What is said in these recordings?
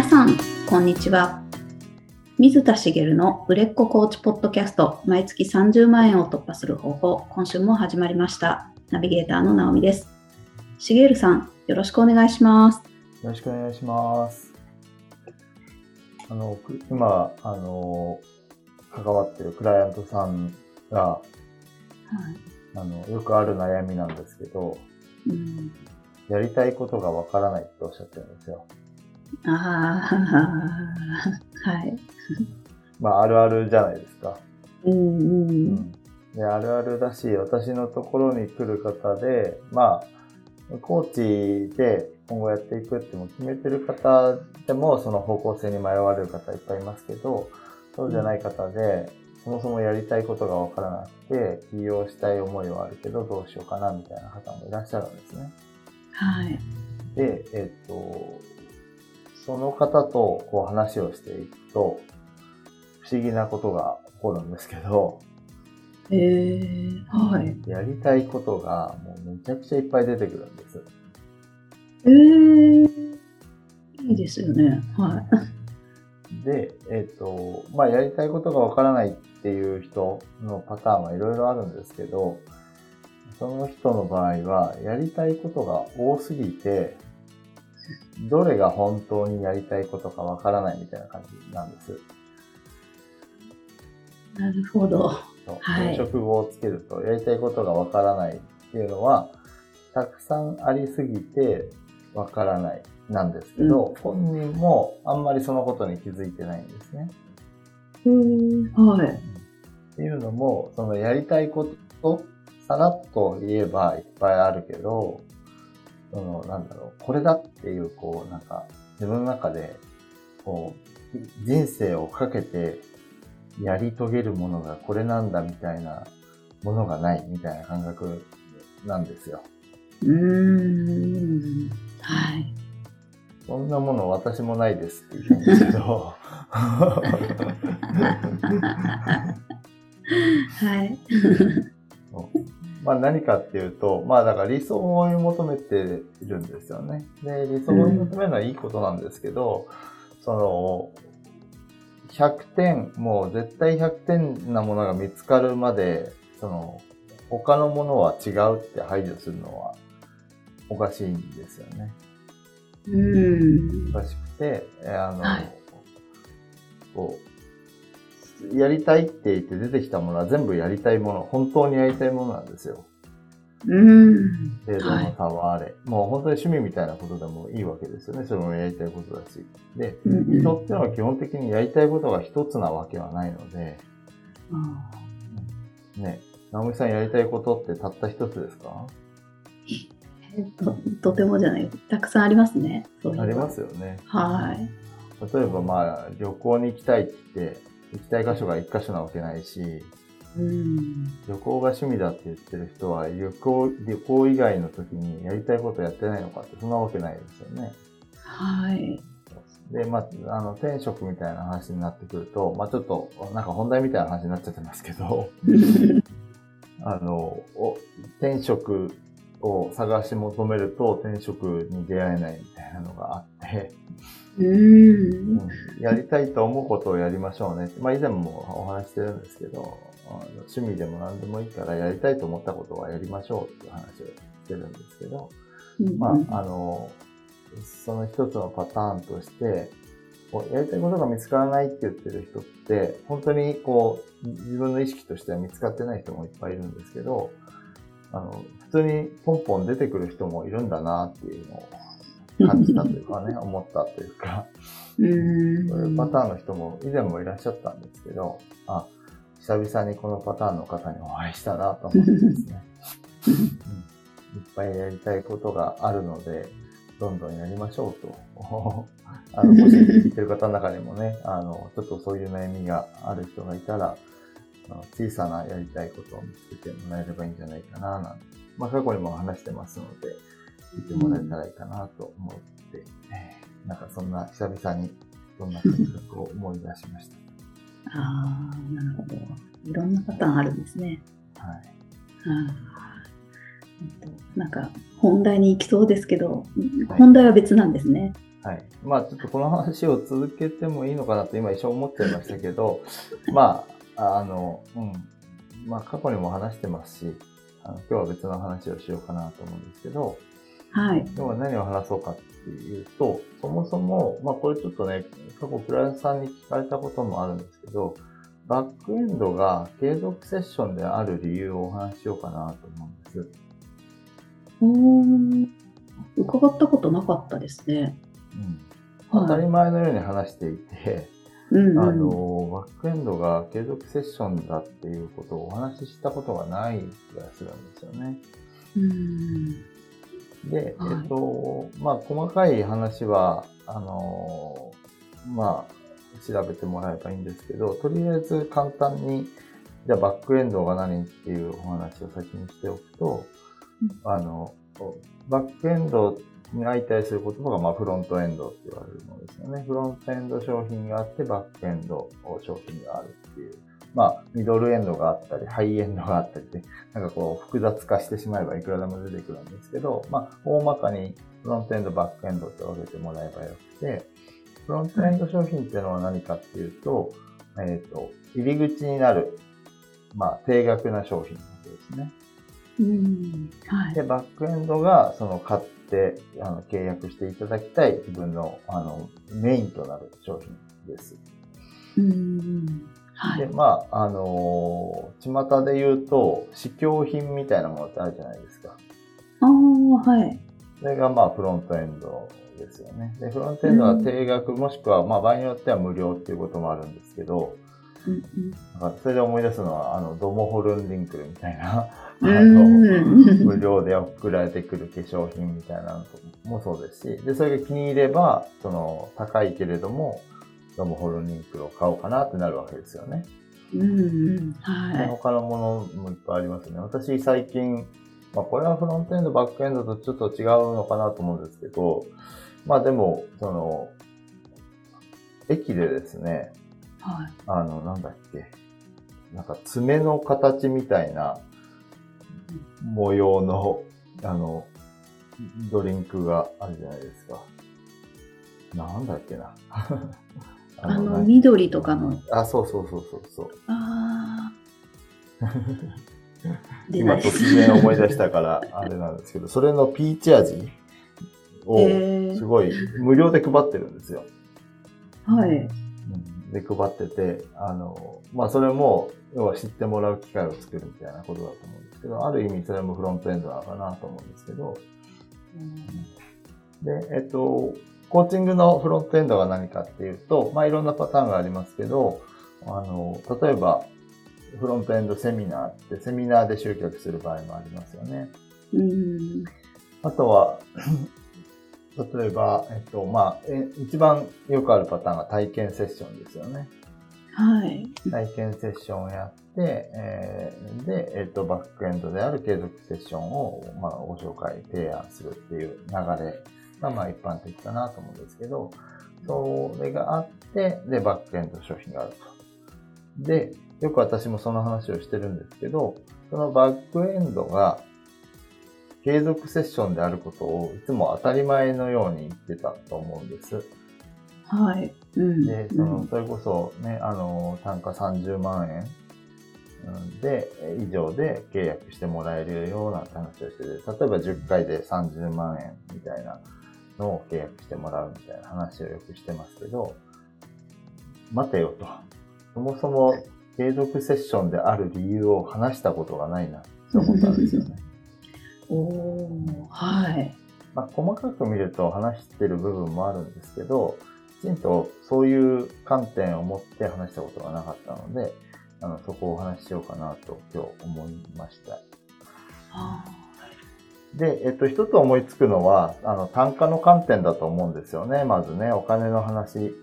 皆さん、こんにちは。水田茂の売れっ子コーチポッドキャスト、毎月30万円を突破する方法、今週も始まりました。ナビゲーターの直美です。茂さん、よろしくお願いします。よろしくお願いします。あの、く今、あの、関わってるクライアントさんが、はいあの、よくある悩みなんですけど、うん、やりたいことがわからないっておっしゃってるんですよ。ああ、はい。まあ、あるあるじゃないですか。うんううんん。で、あるあるだし、私のところに来る方で、まあ、コーチで今後やっていくっても決めてる方でも、その方向性に迷われる方いっぱいいますけど、そうじゃない方で、そもそもやりたいことがわからなくて、起業したい思いはあるけど、どうしようかなみたいな方もいらっしゃるんですね。はい。で、えっと、その方とこう話をしていくと、不思議なことが起こるんですけど、えー、はい。やりたいことがもうめちゃくちゃいっぱい出てくるんです。えー、いいですよね。はい。で、えっ、と、まあ、やりたいことがわからないっていう人のパターンはいろいろあるんですけど、その人の場合は、やりたいことが多すぎて、どれが本当にやりたいことかわからないみたいな感じなんです。なるほど。はい転職語をつけると、やりたいことがわからないっていうのは、たくさんありすぎてわからないなんですけど、本人もあんまりそのことに気づいてないんですね。えー、はい。っていうのも、そのやりたいこと、さらっと言えばいっぱいあるけど、その、なんだろう、これだっていう、こう、なんか、自分の中で、こう、人生をかけてやり遂げるものがこれなんだみたいなものがないみたいな感覚なんですよ。うーん。はい。そんなもの私もないですって言うんですけど、はい。まあ何かっていうと、まあだから理想を追い求めているんですよね。で、理想を追い求めるのはいいことなんですけど、その、100点、もう絶対100点なものが見つかるまで、その、他のものは違うって排除するのはおかしいんですよね。うーん。おかしくて、えあの、はいこう、やりたいって言って出てきたものは全部やりたいもの、本当にやりたいものなんですよ。うーん。程度の差はあれ、もう本当に趣味みたいなことでもいいわけですよね。それもやりたいことだし。で、うんうん人っていうのは基本的にやりたいことが一つなわけはないので、あね、直美さんやりたいことってたった一つですか？ーえっと、とてもじゃない。たくさんありますね。そういうのありますよね。はい。例えばまあ旅行に行きたいって、行きたい箇所が一箇所なわけないし、うん。旅行が趣味だって言ってる人は旅行、旅行以外の時にやりたいことやってないのかってそんなわけないですよね。はい。で、まあ、あの、転職みたいな話になってくると、まあちょっと、なんか本題みたいな話になっちゃってますけど、あの、お転職を探し求めると転職に出会えないみたいなのがあって、やりたいと思うことをやりましょうね。まあ以前もお話ししてるんですけど、趣味でも何でもいいからやりたいと思ったことはやりましょうっていう話をしてるんですけど、まあ、あの、その一つのパターンとして、こうやりたいことが見つからないって言ってる人って、本当にこう、自分の意識としては見つかってない人もいっぱいいるんですけど、あの、普通にポンポン出てくる人もいるんだなっていうのを感じたというかね、思ったというか。そういうパターンの人も以前もいらっしゃったんですけど、あ、久々にこのパターンの方にお会いしたなと思ってですね。うんいっぱいやりたいことがあるので、どんどんやりましょうと。あの、もし聞いてる方の中にもね、あの、ちょっとそういう悩みがある人がいたら、小さなやりたいことを見つけてもらえればいいんじゃないかな、なんて。まあ、過去にも話してますので、聞いてもらえたらいいかなと思って、えーなんかそんな久々に、そんな感覚を思い出しましああ、なるほど。いろんなパターンあるんですね。た。はい。あーなんか本題に行きそうですけど、はい本題は別なんですね。はい。まあ、ちょっとこの話を続けてもいいのかなと今一瞬思っちゃいましたけど、まあ、あの、うん。まあ、過去にも話してますし、あの今日は別の話をしようかなと思うんですけど、はい。今日は何を話そうかっていうと、そもそも、まあこれちょっとね、過去クライアントさんに聞かれたこともあるんですけど、バックエンドが継続セッションである理由をお話ししようかなと思うんです。おー伺ったことなかったですね。うん、当たり前のように話していて、うんうん、あの、バックエンドが継続セッションだっていうことをお話ししたことがない気がするんですよね。うん。で、はいえっと、まあ、細かい話は、あの、まあ、調べてもらえばいいんですけど、とりあえず簡単に、じゃあバックエンドが何っていうお話を先にしておくと、あの、バックエンドに相対する言葉が、まあ、フロントエンドって言われるものですよね。フロントエンド商品があって、バックエンド商品があるっていう。まあ、ミドルエンドがあったり、ハイエンドがあったりで、なんかこう、複雑化してしまえばいくらでも出てくるんですけど、まあ、大まかにフロントエンド、バックエンドって分けてもらえばよくて、フロントエンド商品っていうのは何かっていうと、えっ、と、入り口になる、まあ、定額な商品なわけですね。うん。はい。で、バックエンドが、その、買って、あの、契約していただきたい自分の、あの、メインとなる商品です。うん。はい。で、まあ、あのー巷で言うと、試供品みたいなものってあるじゃないですか。ああ、はい。それが、まあ、フロントエンドですよね。で、フロントエンドは定額、もしくは、まあ、場合によっては無料っていうこともあるんですけど、うんうんそれで思い出すのは、あの、ドモホルンリンクルみたいな、あうの、ん無料で送られてくる化粧品みたいなのもそうですし、で、それが気に入れば、その、高いけれども、ドモホルンリンクルを買おうかなってなるわけですよね。うんうん。ではい。他のものもいっぱいありますね。私最近、まあこれはフロントエンド、バックエンドとちょっと違うのかなと思うんですけど、まあでも、その、駅でですね、はい。あの、なんだっけ、なんか爪の形みたいな模様の、あの、ドリンクがあるじゃないですか。なんだっけな。あ あの、緑とかの、あ、そうそうそうそうそう。ああ。出今突然思い出したから、あれなんですけど、それのピーチ味を、すごい無料で配ってるんですよ。はい。うんで、配ってて、あの、まあ、それも、要は知ってもらう機会を作るみたいなことだと思うんですけど、ある意味それもフロントエンドなのかなと思うんですけど、で、えっと、コーチングのフロントエンドが何かっていうと、まあ、いろんなパターンがありますけど、あの、例えば、フロントエンドセミナーって、セミナーで集客する場合もありますよね。うん。あとは、例えば、えっと、まあ、え一番よくあるパターンが体験セッションですよね。はい。体験セッションをやって、えーで、えっと、バックエンドである継続セッションを、まあ、ご紹介、提案するっていう流れが、まあ、一般的かなと思うんですけど、それがあって、で、バックエンド商品があると。で、よく私もその話をしてるんですけど、そのバックエンドが継続セッションであることをいつも当たり前のように言ってたと思うんです。はい。うん。で、その、それこそね、あの、単価30万円うんで、え以上で契約してもらえるような話をしてて、例えば10回で30万円みたいなのを契約してもらうみたいな話をよくしてますけど、待てよと。そもそも継続セッションである理由を話したことがないなって思ったんですよね。おー、はい。まあ、細かく見ると話してる部分もあるんですけど、きちんとそういう観点を持って話したことがなかったので、あの、そこをお話ししようかなと今日思いました。あで、えっと、一つ思いつくのは、あの、単価の観点だと思うんですよね。まずね、お金の話。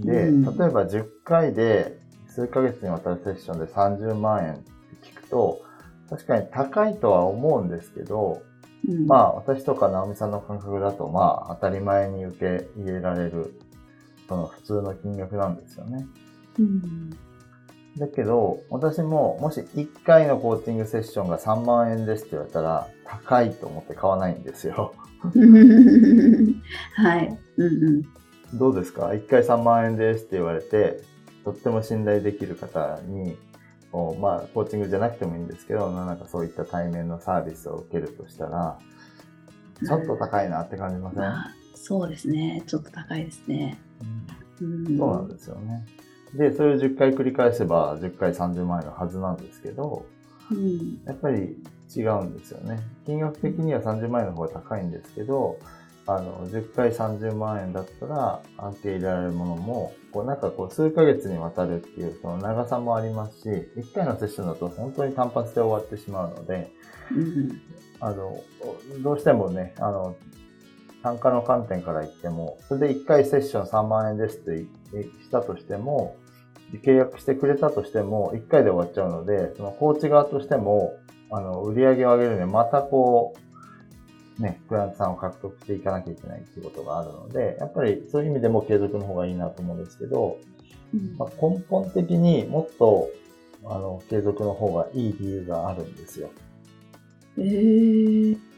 で、うん例えば10回で数ヶ月にわたるセッションで30万円って聞くと、確かに高いとは思うんですけど、ーうん、まあ、私とか直美さんの感覚だと、まあ、当たり前に受け入れられる、その普通の金額なんですよね。うん。だけど、私ももし1回のコーチングセッションが3万円ですって言われたら、高いと思って買わないんですよ。はい。うんうんどうですか ?1 回3万円ですって言われて、とっても信頼できる方に、まあ、コーチングじゃなくてもいいんですけど、なんかそういった対面のサービスを受けるとしたら、ちょっと高いなって感じません、うん、そうですね。ちょっと高いですね。うん、そうなんですよね。で、それを10回繰り返せば10回30万円のはずなんですけど、うん、やっぱり違うんですよね。金額的には30万円の方が高いんですけど、あの、10回30万円だったら、受け入れられるものも、こうなんかこう数ヶ月にわたるっていうその長さもありますし、1回のセッションだと本当に単発で終わってしまうので、うん、あの、どうしてもね、あの、単価の観点から言っても、それで1回セッション3万円ですってしたとしても、契約してくれたとしても、1回で終わっちゃうので、そのコーチ側としても、あの、売り上げを上げるにはまたこう、ね、クライアントさんを獲得していかなきゃいけないっていうことがあるので、やっぱりそういう意味でも継続の方がいいなと思うんですけど、うん、まあ、根本的にもっと、あの、継続の方がいい理由があるんですよ。えー。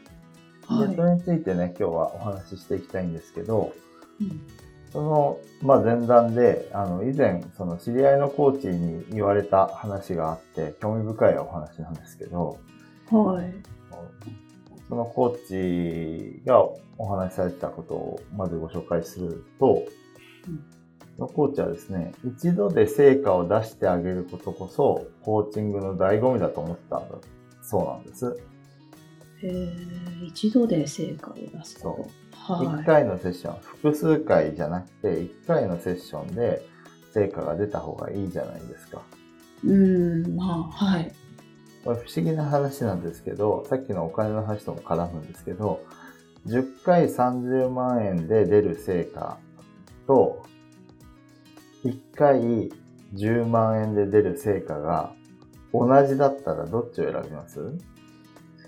はい、で、それについてね、今日はお話ししていきたいんですけど、うん、その、まあ、前段で、あの、以前、その知り合いのコーチに言われた話があって、興味深いお話なんですけど、はい。そのコーチがお話しされてたことをまずご紹介すると、うん、そのコーチはですね、一度で成果を出してあげることこそ、コーチングの醍醐味だと思ったんだそうなんです。へえ、一度で成果を出すそう。はい、1回のセッション、複数回じゃなくて、1回のセッションで成果が出た方がいいじゃないですか。うん、まあ、はい。これ不思議な話なんですけど、さっきのお金の話とも絡むんですけど、10回30万円で出る成果と、1回10万円で出る成果が同じだったらどっちを選びます？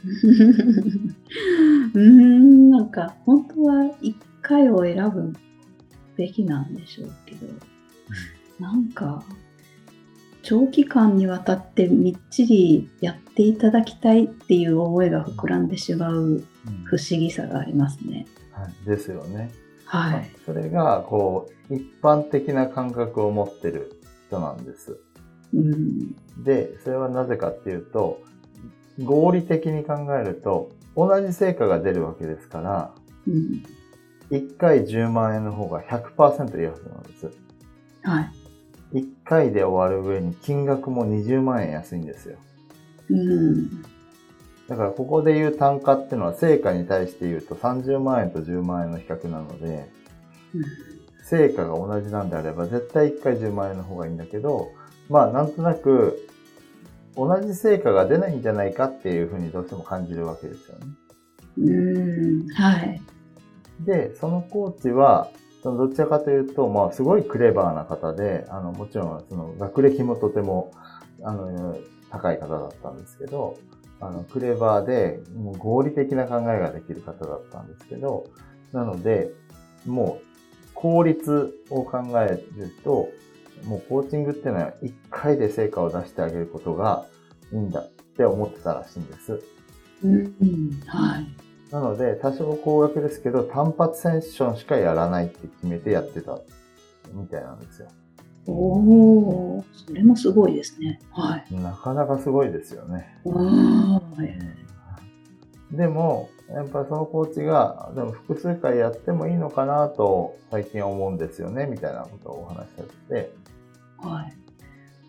うん、なんか本当は1回を選ぶべきなんでしょうけど、なんか長期間にわたってみっちりやっていただきたいっていう思いが膨らんでしまう不思議さがありますね。うんはい、ですよね。はい。それが、こう、一般的な感覚を持ってる人なんです。うん、で、それはなぜかっていうと、合理的に考えると、同じ成果が出るわけですから、うん、1回10万円の方が100%安なんです。はい。1回で終わる上に金額も20万円安いんですよ。うん。だからここで言う単価っていうのは成果に対して言うと30万円と10万円の比較なので、うん、成果が同じなんであれば絶対1回10万円の方がいいんだけど、まあなんとなく同じ成果が出ないんじゃないかっていうふうにどうしても感じるわけですよね。うん、はい。で、そのコーチはどちらかというと、まあ、すごいクレバーな方で、あの、もちろん、その、学歴もとても、あの、高い方だったんですけど、あの、クレバーで、もう合理的な考えができる方だったんですけど、なので、もう、効率を考えると、もうコーチングっていうのは一回で成果を出してあげることがいいんだって思ってたらしいんです。うん、はい。なので、多少高額ですけど、単発セッションしかやらないって決めてやってたみたいなんですよ。おお、それもすごいですね。はい。なかなかすごいですよね。はい、でも、やっぱそのコーチが、でも複数回やってもいいのかなと最近思うんですよね、みたいなことをお話しされて、はい。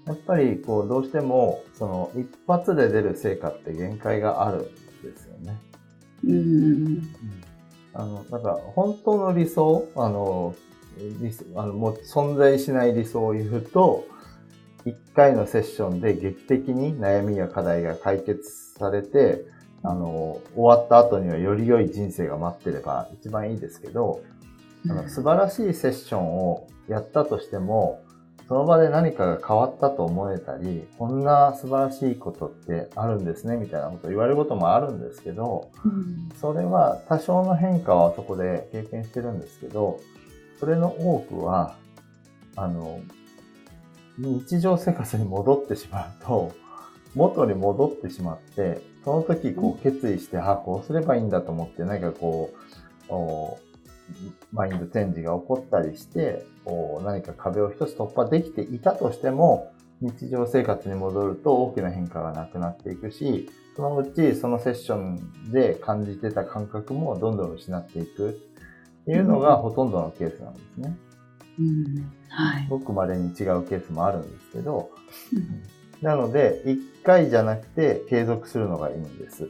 やっぱり、こう、どうしても、その、一発で出る成果って限界があるんですよね。うん。あの、だから、本当の理想、あの、理あのもう存在しない理想を言うと、一回のセッションで劇的に悩みや課題が解決されて、あの、終わった後にはより良い人生が待ってれば一番いいですけど、あの素晴らしいセッションをやったとしても、その場で何かが変わったと思えたり、こんな素晴らしいことってあるんですね、みたいなこと言われることもあるんですけど、うん、それは多少の変化はそこで経験してるんですけど、それの多くは、あの、日常生活に戻ってしまうと、元に戻ってしまって、その時こう決意して、あ、こうすればいいんだと思って、何かこう、おマインドチェンジが起こったりして、こう何か壁を一つ突破できていたとしても、日常生活に戻ると大きな変化がなくなっていくし、そのうちそのセッションで感じてた感覚もどんどん失っていくっていうのがほとんどのケースなんですね。うん。はい。ごく稀に違うケースもあるんですけど、うんなので、一回じゃなくて継続するのがいいんです。っ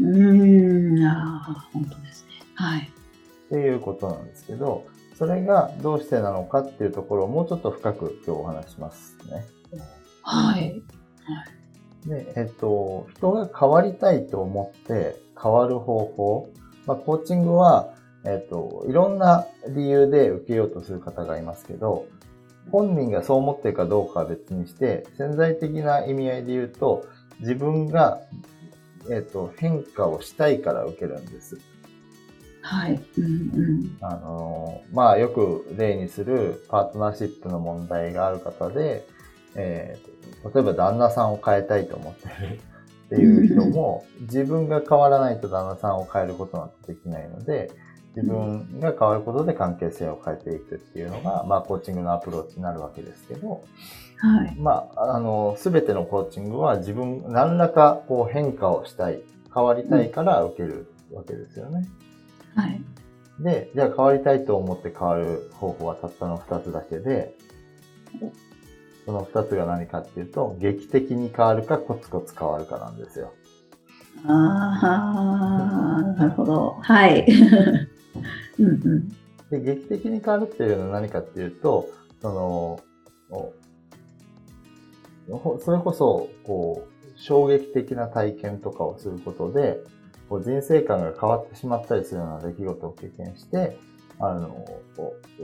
うーん、ああ、本当ですね。はい。ていうことなんですけど、それがどうしてなのかっていうところをもうちょっと深く今日お話ししますね。はい。で、えっと、人が変わりたいと思って変わる方法。まあ、コーチングは、えっと、いろんな理由で受けようとする方がいますけど、本人がそう思ってるかどうかは別にして、潜在的な意味合いで言うと、自分が、えっと、変化をしたいから受けるんです。はい。うんうん。あの、まあ、よく例にするパートナーシップの問題がある方で、えー例えば旦那さんを変えたいと思ってるっていう人も、自分が変わらないと旦那さんを変えることなんてできないので、自分が変わることで関係性を変えていくっていうのが、まあ、コーチングのアプローチになるわけですけど、はい。まあ、あの、すべてのコーチングは自分、何らかこう変化をしたい、変わりたいから受けるわけですよね。はい。で、じゃあ変わりたいと思って変わる方法はたったの2つだけで、その2つが何かっていうと、劇的に変わるかコツコツ変わるかなんですよ。ああ、なるほど。はい。うんうん。で、劇的に変わるっていうのは何かっていうと、その、それこそ、こう、衝撃的な体験とかをすることで、こう人生観が変わってしまったりするような出来事を経験して、あの、こう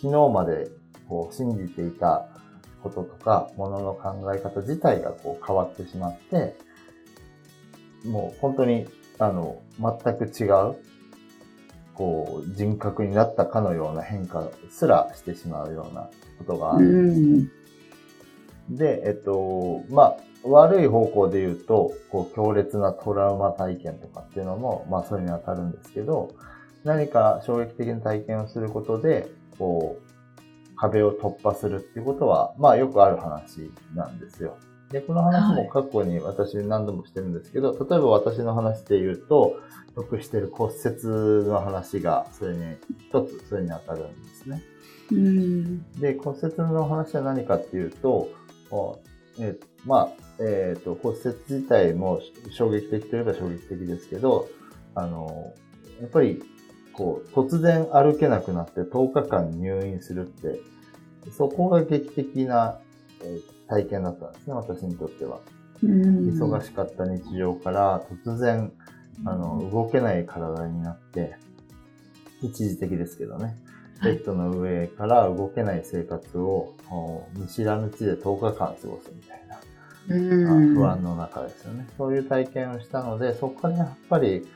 昨日までこう信じていたこととか、ものの考え方自体がこう変わってしまって、もう本当に、あの、全く違う、こう、人格になったかのような変化すらしてしまうようなことがあるんです。ん。で、えっと、まあ、悪い方向で言うと、こう、強烈なトラウマ体験とかっていうのも、まあ、それに当たるんですけど、何か衝撃的な体験をすることで、こう、壁を突破するっていうことは、まあ、よくある話なんですよ。で、この話も過去に私何度もしてるんですけど、例えば私の話で言うと、よくしてる骨折の話が、それに、一つ、それに当たるんですね。うん。で、骨折の話は何かっていうと、おえーまあ、えっ、と、骨折自体も衝撃的といえば衝撃的ですけど、あの、やっぱり、こう、突然歩けなくなって10日間入院するって、そこが劇的な、えー体験だったんですね、私にとっては。うん。忙しかった日常から突然、あの、動けない体になって、一時的ですけどね。ベッドの上から動けない生活をお見知らぬ地で10日間過ごすみたいな、うん。不安の中ですよね。そういう体験をしたので、そこからやっぱり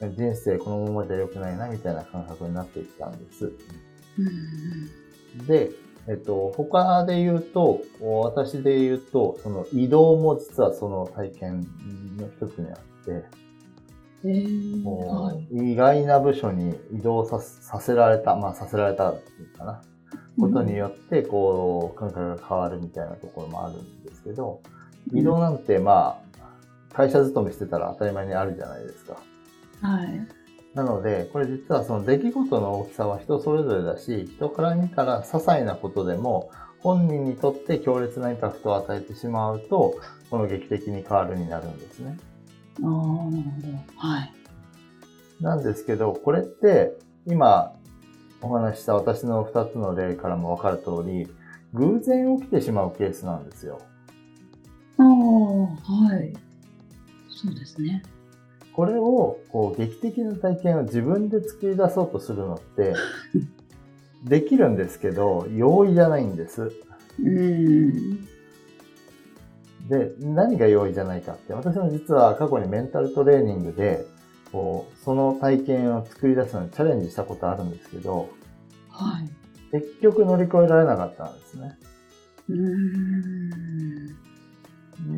人生このままじゃ良くないなみたいな感覚になっていったんです。うん。で、えっと、他で言うと、私で言うと、その移動も実はその体験の一つにあって、えー、こはうい。意外な部署に移動ささせられた、まあさせられたっていうかな、ことによって、こう、感覚が変わるみたいなところもあるんですけど、移動なんてまあ、会社勤めしてたら当たり前にあるじゃないですか。はい。なので、これ実はその出来事の大きさは人それぞれだし、人から見たら些細なことでも、本人にとって強烈なインパクトを与えてしまうと、この劇的に変わるになるんですね。ああ、なるほど。はい。なんですけど、これって、今お話しした私の2つの例からもわかる通り、偶然起きてしまうケースなんですよ。ああ、はい。そうですね。これを、こう、劇的な体験を自分で作り出そうとするのって、できるんですけど、容易じゃないんです。うん。で、何が容易じゃないかって、私も実は過去にメンタルトレーニングで、こう、その体験を作り出すのにチャレンジしたことあるんですけど、はい。結局乗り越えられなかったんですね。うー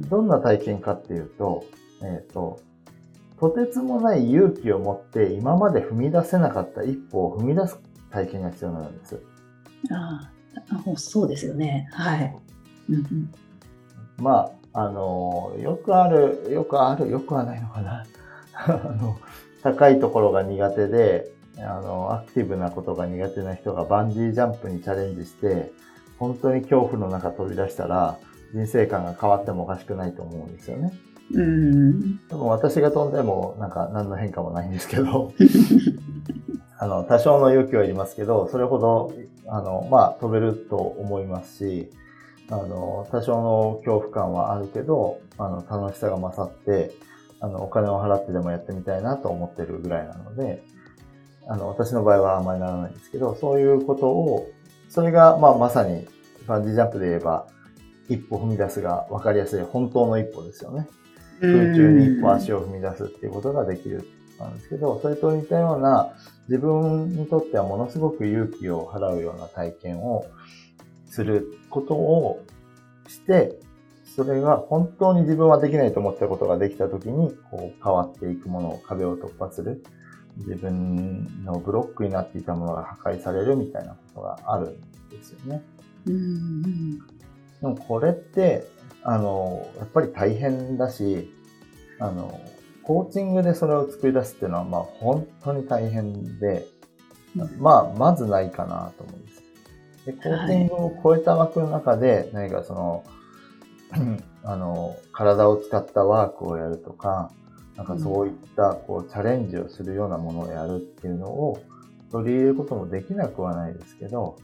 ん。どんな体験かっていうと、えっ、と、とてつもない勇気を持って今まで踏み出せなかった一歩を踏み出す体験が必要なんです。ああ、あそうですよね。はい。うんうん。まあ、あの、よくある、よくある、よくはないのかな。あの、高いところが苦手で、あの、アクティブなことが苦手な人がバンジージャンプにチャレンジして、本当に恐怖の中飛び出したら、人生観が変わってもおかしくないと思うんですよね。うーん。多分私が飛んでも、なんか何の変化もないんですけど、あの、多少の勇気はいりますけど、それほど、あの、まあ、飛べると思いますし、あの、多少の恐怖感はあるけど、あの、楽しさが勝って、あの、お金を払ってでもやってみたいなと思ってるぐらいなので、あの、私の場合はあんまりならないんですけど、そういうことを、それが、まあ、まさに、バンジージャンプで言えば、一歩踏み出すが分かりやすい本当の一歩ですよね。空中に一歩足を踏み出すっていうことができるなんですけど、それと似たような自分にとってはものすごく勇気を払うような体験をすることをして、それが本当に自分はできないと思ったことができたときに、こう変わっていくものを壁を突破する。自分のブロックになっていたものが破壊されるみたいなことがあるんですよね。うんうん。でもこれって、あの、やっぱり大変だし、あの、コーチングでそれを作り出すっていうのは、まあ本当に大変で、まあ、まずないかなと思うんです。で、コーチングを超えた枠の中で、何かその、あの、体を使ったワークをやるとか、なんかそういった、こう、チャレンジをするようなものをやるっていうのを取り入れることもできなくはないですけど、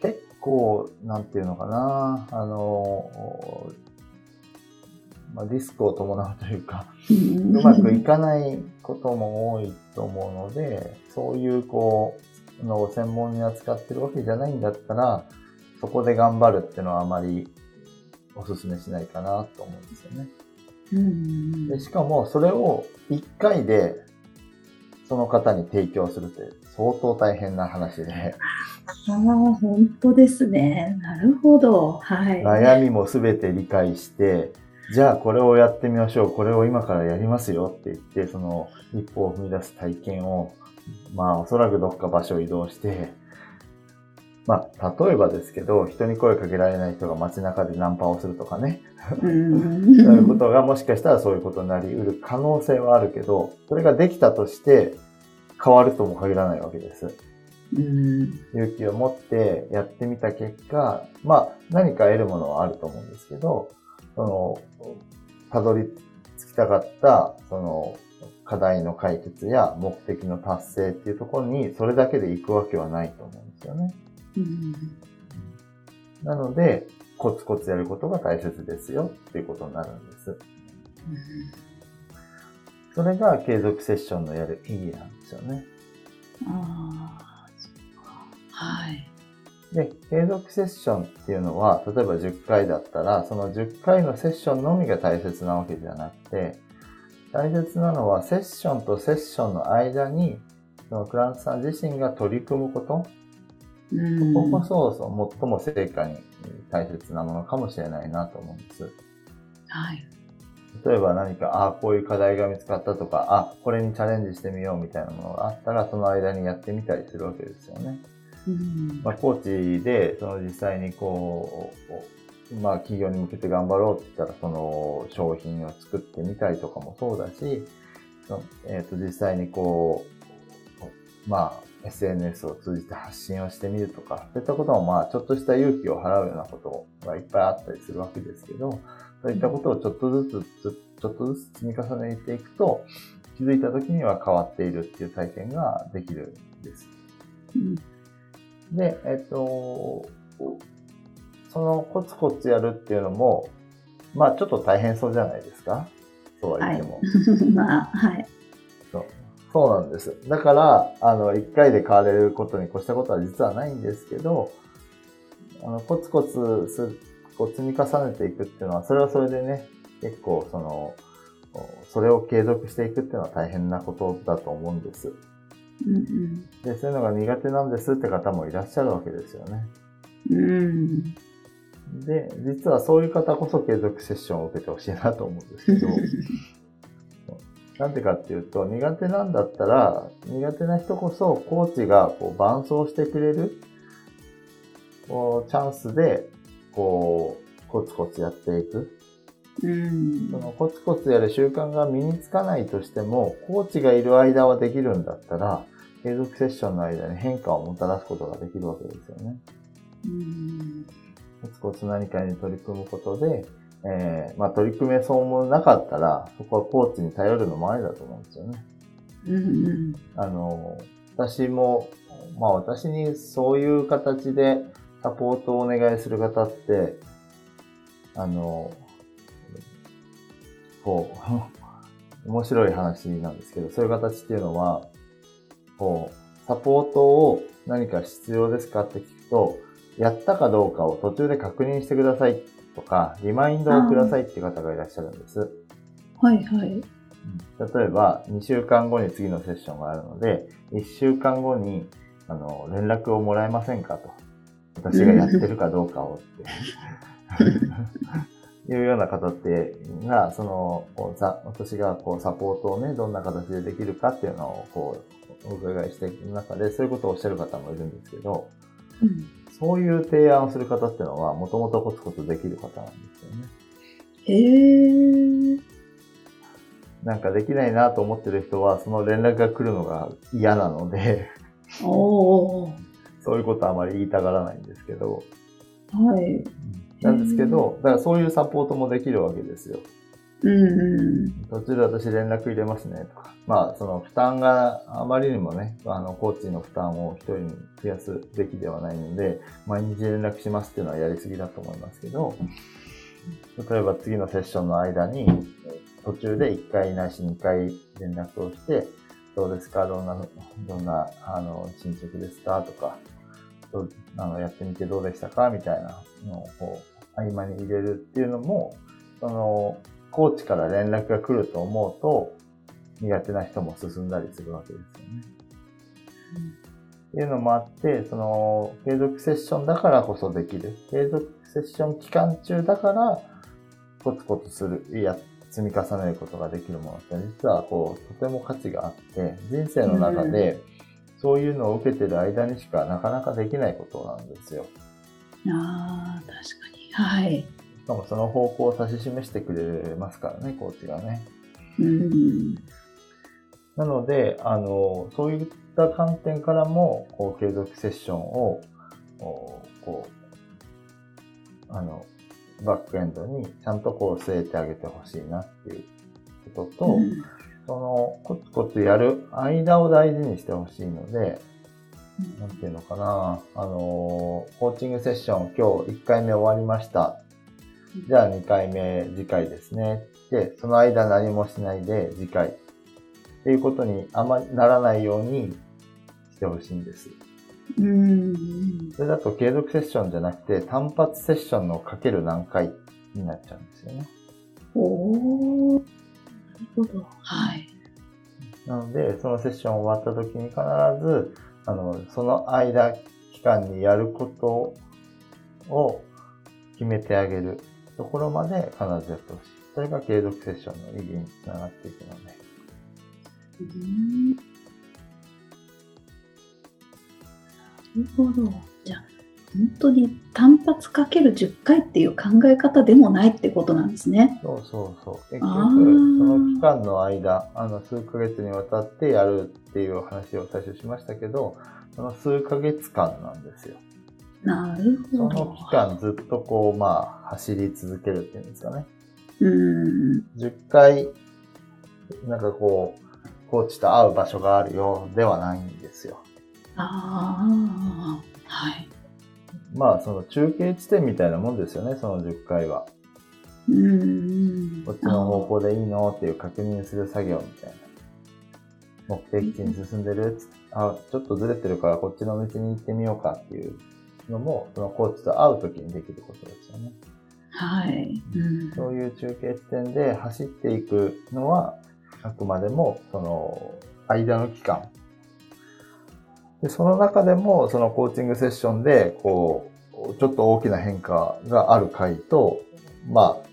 結構、なんていうのかな、あの、まあ、リスクを伴うというか、うん。うまくいかないことも多いと思うので、そういうこう、のを専門に扱ってるわけじゃないんだったら、そこで頑張るっていうのはあまりお勧めしないかなと思うんですよね。うんでしかも、それを1回でその方に提供するって相当大変な話で、ああ、本当ですね。なるほど。はい。悩みも全て理解して、じゃあこれをやってみましょう、これを今からやりますよって言って、その一歩を踏み出す体験を、まあおそらくどっか場所を移動して、まあ例えばですけど、人に声かけられない人が街中でナンパをするとかね、うん。そういうことがもしかしたらそういうことになり得る可能性はあるけど、それができたとして変わるとも限らないわけです。うん。勇気を持ってやってみた結果、まあ何か得るものはあると思うんですけど、その、たどり着きたかった、その、課題の解決や目的の達成っていうところに、それだけで行くわけはないと思うんですよね。うんなので、コツコツやることが大切ですよっていうことになるんです。それが継続セッションのやる意義なんですよね。ああ、そっか。はい。で、継続セッションっていうのは、例えば10回だったら、その10回のセッションのみが大切なわけじゃなくて、大切なのはセッションとセッションの間に、そのクラントさん自身が取り組むこと、うんこここそそう最も成果に大切なものかもしれないなと思うんです。はい。例えば何か、ああ、こういう課題が見つかったとか、あ、これにチャレンジしてみようみたいなものがあったら、その間にやってみたりするわけですよね。うんまあ、コーチで、その実際にこう、まあ、企業に向けて頑張ろうって言ったら、その商品を作ってみたりとかもそうだし、えっ、と、実際にこう、まあ、SNS を通じて発信をしてみるとか、そういったこともまあ、ちょっとした勇気を払うようなことがいっぱいあったりするわけですけど、そういったことをちょっとずつ、つちょっとずつ積み重ねていくと、気づいた時には変わっているっていう体験ができるんです。うんで、えっと、そのコツコツやるっていうのも、まあちょっと大変そうじゃないですか？そうは言っても。まあ、はい。そうそうなんです。だから、あの、一回で変われることに越したことは実はないんですけど、あの、コツコツすこう積み重ねていくっていうのは、それはそれでね、結構その、それを継続していくっていうのは大変なことだと思うんです。うんで、そういうのが苦手なんですって方もいらっしゃるわけですよね。うん。うん。で、実はそういう方こそ継続セッションを受けてほしいなと思うんですけど、なんでかっていうと、苦手なんだったら、苦手な人こそコーチがこう伴走してくれるこうチャンスで、こう、コツコツやっていく。うんそのコツコツやる習慣が身につかないとしても、コーチがいる間はできるんだったら、継続セッションの間に変化をもたらすことができるわけですよね。うんコツコツ何かに取り組むことで、えーまあ取り組めそうもなかったら、そこはコーチに頼るのもありだと思うんですよね。うんあの、私も、まあ私にそういう形でサポートをお願いする方って、あの、こう、面白い話なんですけど、そういう形っていうのは、こう、サポートを何か必要ですかって聞くと、やったかどうかを途中で確認してくださいとか、リマインドをくださいって方がいらっしゃるんです。はいはい。例えば、2週間後に次のセッションがあるので、1週間後に、あの、連絡をもらえませんかと。私がやってるかどうかをって。いうような方ってが、その、私がこうサポートをね、どんな形でできるかっていうのをこう、お伺いしていく中で、そういうことをおっしゃる方もいるんですけど、うんそういう提案をする方っていうのは、もともとコツコツできる方なんですよね。へえ。なんかできないなと思ってる人は、その連絡が来るのが嫌なので、おー。そういうことはあまり言いたがらないんですけど、はい。なんですけど、だからそういうサポートもできるわけですよ。途中で私連絡入れますねとか。まあ、その負担があまりにもね、あの、コーチの負担を一人に増やすべきではないので、毎日連絡しますっていうのはやりすぎだと思いますけど、例えば次のセッションの間に、途中で1回ないし2回連絡をして、どうですか？どんな、どんな、あの、進捗ですか？とか、どうあの、やってみてどうでしたか？みたいなのを、こう、合間に入れるっていうのも、その、コーチから連絡が来ると思うと、苦手な人も進んだりするわけですよね。うんっていうのもあって、その、継続セッションだからこそできる。継続セッション期間中だから、コツコツする、いや、積み重ねることができるものって、実はこう、とても価値があって、人生の中で、そういうのを受けてる間にしかなかなかできないことなんですよ。ああ、確かに。はい。しかもその方向を指し示してくれますからね、コーチがね。うん。なので、あの、そういった観点からも、こう、継続セッションを、こう、あの、バックエンドにちゃんとこう据えてあげてほしいなっていうことと、うんその、コツコツやる間を大事にしてほしいので、なんていうのかな、あの、コーチングセッション今日1回目終わりました。じゃあ2回目次回ですね。で、その間何もしないで次回。っていうことにあまりならないようにしてほしいんです。うん。それだと継続セッションじゃなくて単発セッションのかける何回になっちゃうんですよね。おー。なるほど。はい。なので、そのセッション終わった時に必ず、あの、その間、期間にやることを決めてあげるところまで必ずやってほしい。それが継続セッションの意義につながっていくので。うんなるほど。じゃあ、本当に単発かける10回っていう考え方でもないってことなんですね。そうそうそう。結局、その期間の間、あの、数ヶ月にわたってやるっていう話を最初しましたけど、その数ヶ月間なんですよ。なるそほど。の期間ずっとこう、まあ、走り続けるっていうんですかね。うん。10回、なんかこう、コーチと会う場所があるよではないんですよ。ああ、はい。まあ、その中継地点みたいなもんですよね、その10回は。うん。こっちの方向でいいのっていう確認する作業みたいな。目的地に進んでるつあ、ちょっとずれてるからこっちの道に行ってみようかっていうのも、そのコーチと会うときにできることですよね。はい。うん。そういう中継地点で走っていくのは、あくまでも、その、間の期間。で、その中でも、そのコーチングセッションで、こう、ちょっと大きな変化がある回と、まあ、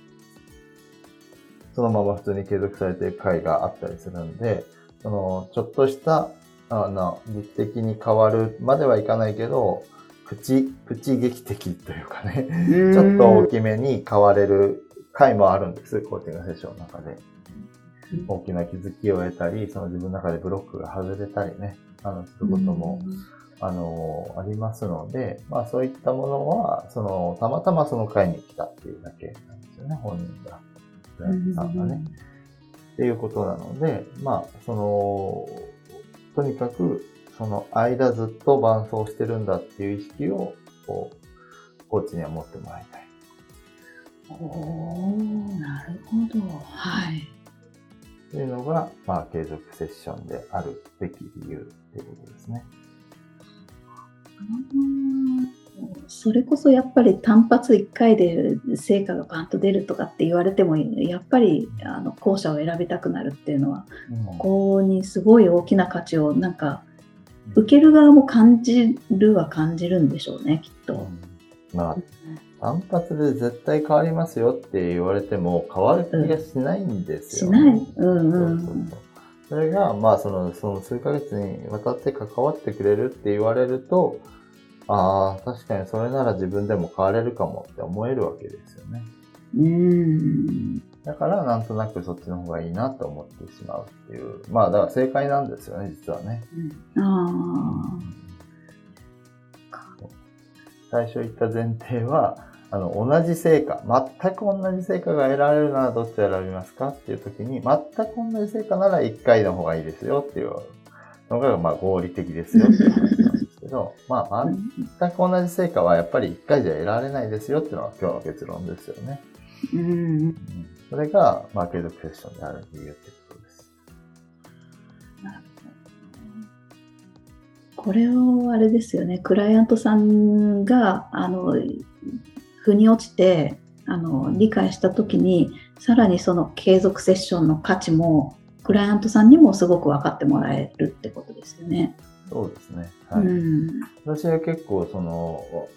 そのまま普通に継続されている回があったりするんで、その、ちょっとした、あの、劇的に変わるまではいかないけど、プチ、プチ劇的というかね、ちょっと大きめに変われる回もあるんです、コーティングセッションの中で。大きな気づきを得たり、その自分の中でブロックが外れたりね、あの、することも、あの、ありますので、まあそういったものは、その、たまたまその回に来たっていうだけなんですよね、本人が。さんがね。っていうことなので、まあ、その、とにかく、その間ずっと伴走してるんだっていう意識を、こう、コーチには持ってもらいたい。おなるほど。はい。というのが、まあ、継続セッションであるべき理由っていうことですね。それこそやっぱり単発1回で成果がバンと出るとかって言われてもやっぱりあの後者を選びたくなるっていうのは、ここにすごい大きな価値をなんか受ける側も感じるは感じるんでしょうねきっと。まあ単発で絶対変わりますよって言われても変わる気がしないんですよ、ね、しない。うんうん。そうそうそうそれが、まあ、その、その数ヶ月にわたって関わってくれるって言われると、ああ、確かにそれなら自分でも変われるかもって思えるわけですよね。うん。だからなんとなくそっちの方がいいなと思ってしまうっていう。まあだから正解なんですよね、実はね。うん、ああ。最初言った前提は、あの、同じ成果、全く同じ成果が得られるならどっちを選びますかっていう時に、全く同じ成果なら1回の方がいいですよっていうのが、まあ合理的ですよっていう話なんですけど、まあ全く同じ成果はやっぱり1回じゃ得られないですよっていうのが今日の結論ですよね。うん。それが、まあ継続セッションである理由ってことです。なるほど。これをあれですよね、クライアントさんが、あの、腑に落ちて、あの、理解したときに、さらにその継続セッションの価値もクライアントさんにもすごく分かってもらえるってことですよね。そうですね。はい。うん、私は結構その、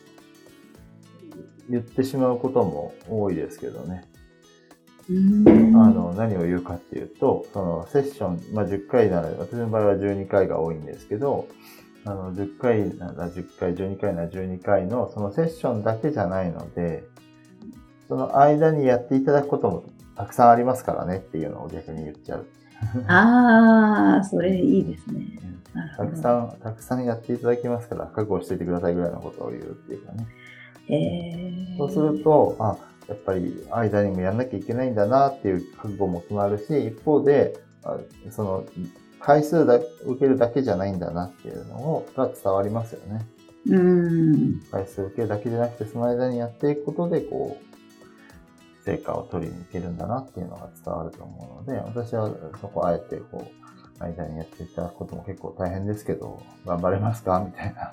言ってしまうことも多いですけどね。あの、何を言うかっていうと、そのセッション、まあ、10回なら、私の場合は12回が多いんですけど、あの、10回なら10回、12回なら12回の、そのセッションだけじゃないので、その間にやっていただくこともたくさんありますからねっていうのを逆に言っちゃう。ああ、それいいですね。たくさん、たくさんやっていただきますから、覚悟していてくださいぐらいのことを言うっていうかね。えー、そうすると、あ、やっぱり間にもやんなきゃいけないんだなっていう覚悟も決まるし、一方で、その、回数だ受けるだけじゃないんだなっていうのをが伝わりますよね。うん。回数受けるだけじゃなくて、その間にやっていくことで、こう、成果を取りに行けるんだなっていうのが伝わると思うので、私はそこあえてこう、間にやっていただくことも結構大変ですけど、頑張れますか？みたいな、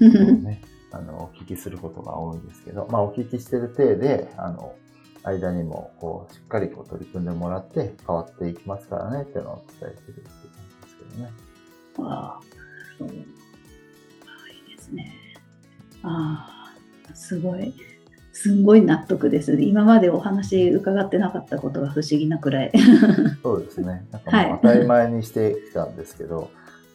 ね、あの、お聞きすることが多いんですけど、まあお聞きしてる体で、あの、間にもこう、しっかりこう取り組んでもらって変わっていきますからねっていうのをお伝えしてるっていう感じですけどね。ああ、そう。ああ、いいですね。ああ、すごい。すんごい納得です。今までお話伺ってなかったことが不思議なくらい。そうですね。なんかもう当たり前にしてきたんですけど、はい、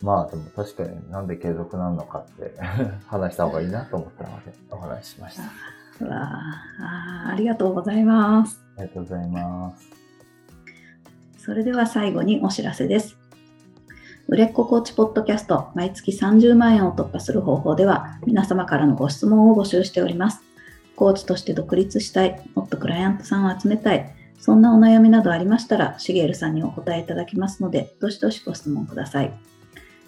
まあでも確かになんで継続なのかって 話した方がいいなと思ったのでお話ししました。わあありがとうございます。ありがとうございます。それでは最後にお知らせです。売れっ子コーチポッドキャスト毎月30万円を突破する方法では皆様からのご質問を募集しております。コーチとして独立したい、もっとクライアントさんを集めたい、そんなお悩みなどありましたら、しげるさんにお答えいただきますので、どしどしご質問ください。